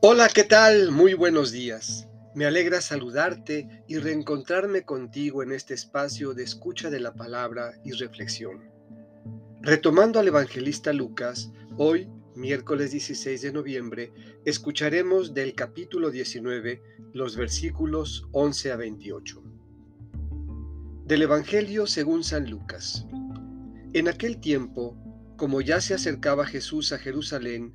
Hola, ¿qué tal? Muy buenos días. Me alegra saludarte y reencontrarme contigo en este espacio de escucha de la palabra y reflexión. Retomando al evangelista Lucas, hoy, miércoles 16 de noviembre, escucharemos del capítulo 19 los versículos 11 a 28. Del Evangelio según San Lucas. En aquel tiempo, como ya se acercaba Jesús a Jerusalén,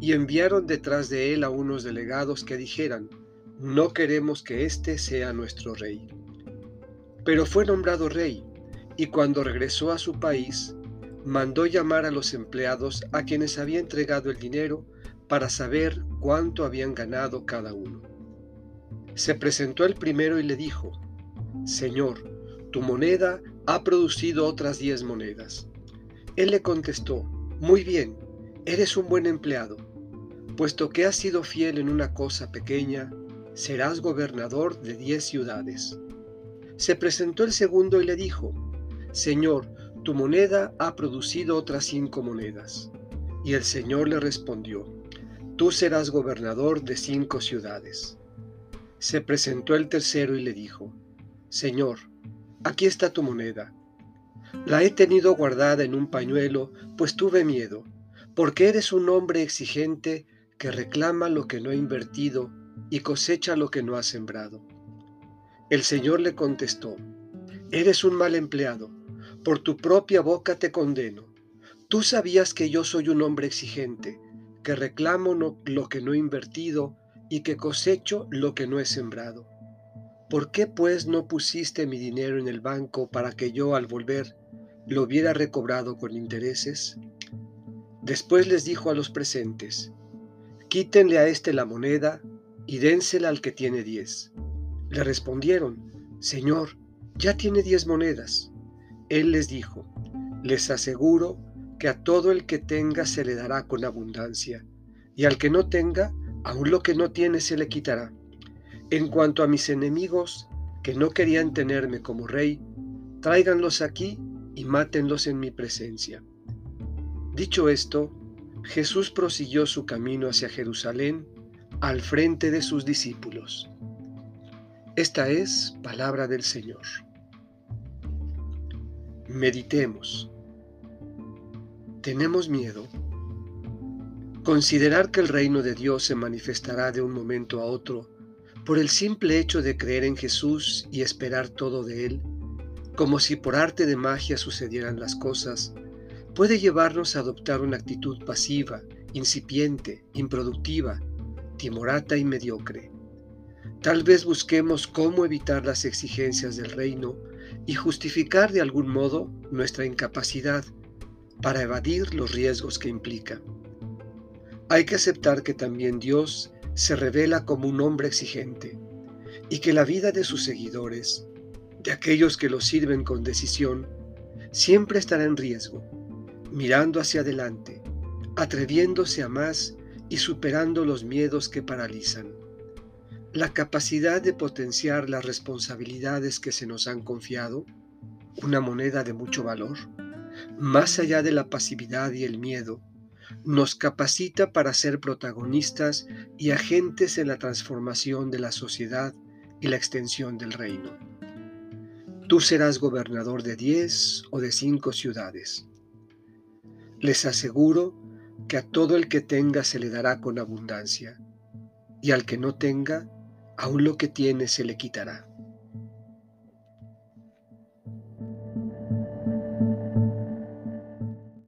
y enviaron detrás de él a unos delegados que dijeran, no queremos que éste sea nuestro rey. Pero fue nombrado rey, y cuando regresó a su país, mandó llamar a los empleados a quienes había entregado el dinero para saber cuánto habían ganado cada uno. Se presentó el primero y le dijo, Señor, tu moneda ha producido otras diez monedas. Él le contestó, Muy bien, eres un buen empleado Puesto que has sido fiel en una cosa pequeña, serás gobernador de diez ciudades. Se presentó el segundo y le dijo, Señor, tu moneda ha producido otras cinco monedas. Y el Señor le respondió, Tú serás gobernador de cinco ciudades. Se presentó el tercero y le dijo, Señor, aquí está tu moneda. La he tenido guardada en un pañuelo, pues tuve miedo, porque eres un hombre exigente que reclama lo que no ha invertido y cosecha lo que no ha sembrado. El Señor le contestó, Eres un mal empleado, por tu propia boca te condeno. Tú sabías que yo soy un hombre exigente, que reclamo lo que no he invertido y que cosecho lo que no he sembrado. ¿Por qué pues no pusiste mi dinero en el banco para que yo al volver lo hubiera recobrado con intereses? Después les dijo a los presentes, Quítenle a éste la moneda y dénsela al que tiene diez. Le respondieron, Señor, ya tiene diez monedas. Él les dijo, les aseguro que a todo el que tenga se le dará con abundancia, y al que no tenga, aun lo que no tiene se le quitará. En cuanto a mis enemigos, que no querían tenerme como rey, tráiganlos aquí y mátenlos en mi presencia. Dicho esto, Jesús prosiguió su camino hacia Jerusalén al frente de sus discípulos. Esta es palabra del Señor. Meditemos. ¿Tenemos miedo? Considerar que el reino de Dios se manifestará de un momento a otro por el simple hecho de creer en Jesús y esperar todo de Él, como si por arte de magia sucedieran las cosas, puede llevarnos a adoptar una actitud pasiva, incipiente, improductiva, timorata y mediocre. Tal vez busquemos cómo evitar las exigencias del reino y justificar de algún modo nuestra incapacidad para evadir los riesgos que implica. Hay que aceptar que también Dios se revela como un hombre exigente y que la vida de sus seguidores, de aquellos que lo sirven con decisión, siempre estará en riesgo mirando hacia adelante, atreviéndose a más y superando los miedos que paralizan. La capacidad de potenciar las responsabilidades que se nos han confiado, una moneda de mucho valor, más allá de la pasividad y el miedo, nos capacita para ser protagonistas y agentes en la transformación de la sociedad y la extensión del reino. Tú serás gobernador de diez o de cinco ciudades. Les aseguro que a todo el que tenga se le dará con abundancia, y al que no tenga, aun lo que tiene se le quitará.